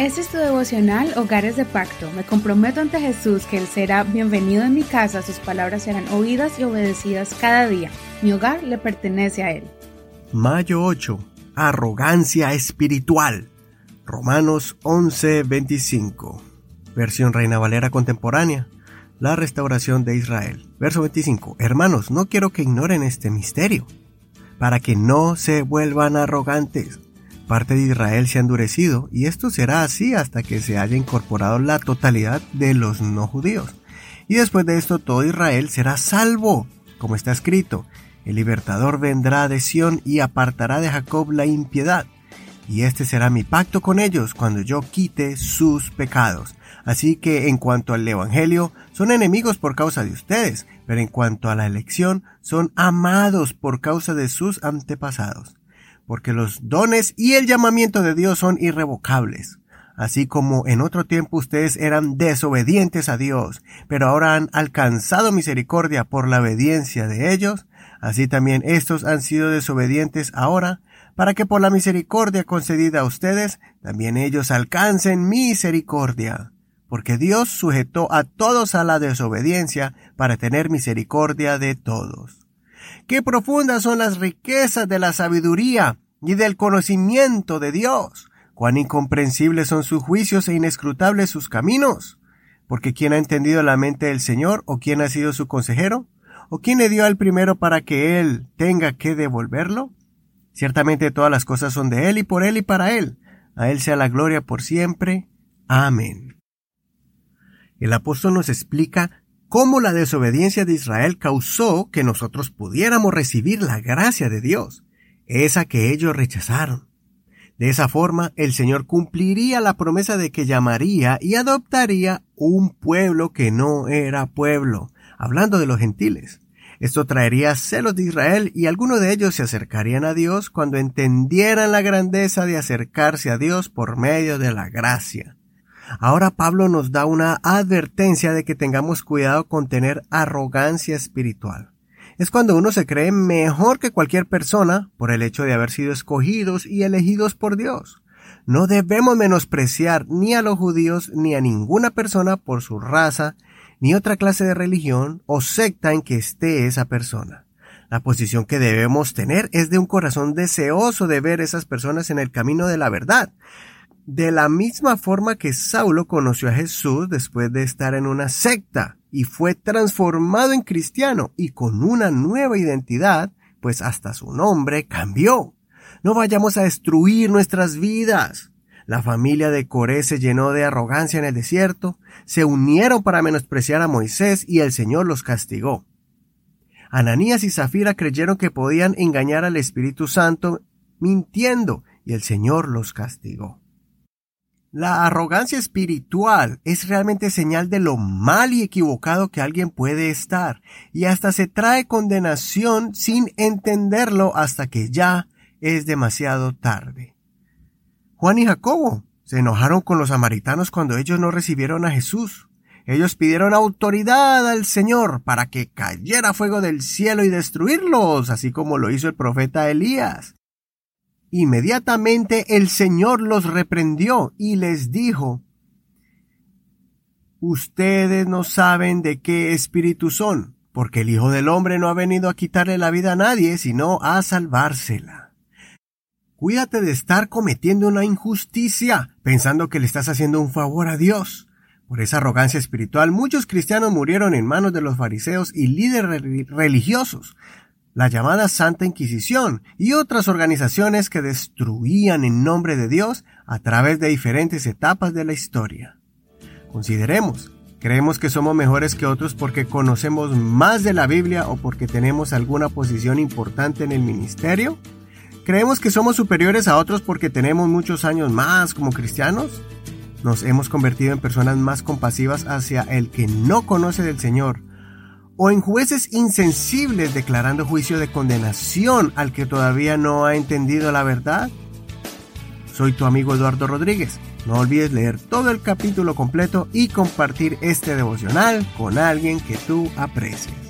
Este es tu devocional Hogares de Pacto. Me comprometo ante Jesús que Él será bienvenido en mi casa, sus palabras serán oídas y obedecidas cada día. Mi hogar le pertenece a Él. Mayo 8. Arrogancia espiritual. Romanos 11:25. Versión Reina Valera contemporánea. La restauración de Israel. Verso 25. Hermanos, no quiero que ignoren este misterio, para que no se vuelvan arrogantes parte de Israel se ha endurecido, y esto será así hasta que se haya incorporado la totalidad de los no judíos. Y después de esto todo Israel será salvo, como está escrito, el libertador vendrá de Sión y apartará de Jacob la impiedad. Y este será mi pacto con ellos cuando yo quite sus pecados. Así que en cuanto al Evangelio, son enemigos por causa de ustedes, pero en cuanto a la elección, son amados por causa de sus antepasados porque los dones y el llamamiento de Dios son irrevocables. Así como en otro tiempo ustedes eran desobedientes a Dios, pero ahora han alcanzado misericordia por la obediencia de ellos, así también estos han sido desobedientes ahora, para que por la misericordia concedida a ustedes, también ellos alcancen misericordia. Porque Dios sujetó a todos a la desobediencia para tener misericordia de todos. Qué profundas son las riquezas de la sabiduría y del conocimiento de Dios. Cuán incomprensibles son sus juicios e inescrutables sus caminos. Porque ¿quién ha entendido la mente del Señor? ¿O quién ha sido su consejero? ¿O quién le dio al primero para que él tenga que devolverlo? Ciertamente todas las cosas son de él y por él y para él. A él sea la gloria por siempre. Amén. El apóstol nos explica cómo la desobediencia de Israel causó que nosotros pudiéramos recibir la gracia de Dios, esa que ellos rechazaron. De esa forma, el Señor cumpliría la promesa de que llamaría y adoptaría un pueblo que no era pueblo, hablando de los gentiles. Esto traería celos de Israel y algunos de ellos se acercarían a Dios cuando entendieran la grandeza de acercarse a Dios por medio de la gracia. Ahora Pablo nos da una advertencia de que tengamos cuidado con tener arrogancia espiritual. Es cuando uno se cree mejor que cualquier persona por el hecho de haber sido escogidos y elegidos por Dios. No debemos menospreciar ni a los judíos ni a ninguna persona por su raza, ni otra clase de religión o secta en que esté esa persona. La posición que debemos tener es de un corazón deseoso de ver esas personas en el camino de la verdad, de la misma forma que Saulo conoció a Jesús después de estar en una secta y fue transformado en cristiano y con una nueva identidad, pues hasta su nombre cambió. No vayamos a destruir nuestras vidas. La familia de Coré se llenó de arrogancia en el desierto, se unieron para menospreciar a Moisés y el Señor los castigó. Ananías y Zafira creyeron que podían engañar al Espíritu Santo mintiendo y el Señor los castigó. La arrogancia espiritual es realmente señal de lo mal y equivocado que alguien puede estar, y hasta se trae condenación sin entenderlo hasta que ya es demasiado tarde. Juan y Jacobo se enojaron con los samaritanos cuando ellos no recibieron a Jesús. Ellos pidieron autoridad al Señor para que cayera fuego del cielo y destruirlos, así como lo hizo el profeta Elías. Inmediatamente el Señor los reprendió y les dijo, Ustedes no saben de qué espíritu son, porque el Hijo del Hombre no ha venido a quitarle la vida a nadie, sino a salvársela. Cuídate de estar cometiendo una injusticia, pensando que le estás haciendo un favor a Dios. Por esa arrogancia espiritual, muchos cristianos murieron en manos de los fariseos y líderes religiosos, la llamada Santa Inquisición y otras organizaciones que destruían en nombre de Dios a través de diferentes etapas de la historia. Consideremos, ¿creemos que somos mejores que otros porque conocemos más de la Biblia o porque tenemos alguna posición importante en el ministerio? ¿Creemos que somos superiores a otros porque tenemos muchos años más como cristianos? ¿Nos hemos convertido en personas más compasivas hacia el que no conoce del Señor o en jueces insensibles declarando juicio de condenación al que todavía no ha entendido la verdad? Soy tu amigo Eduardo Rodríguez. No olvides leer todo el capítulo completo y compartir este devocional con alguien que tú aprecies.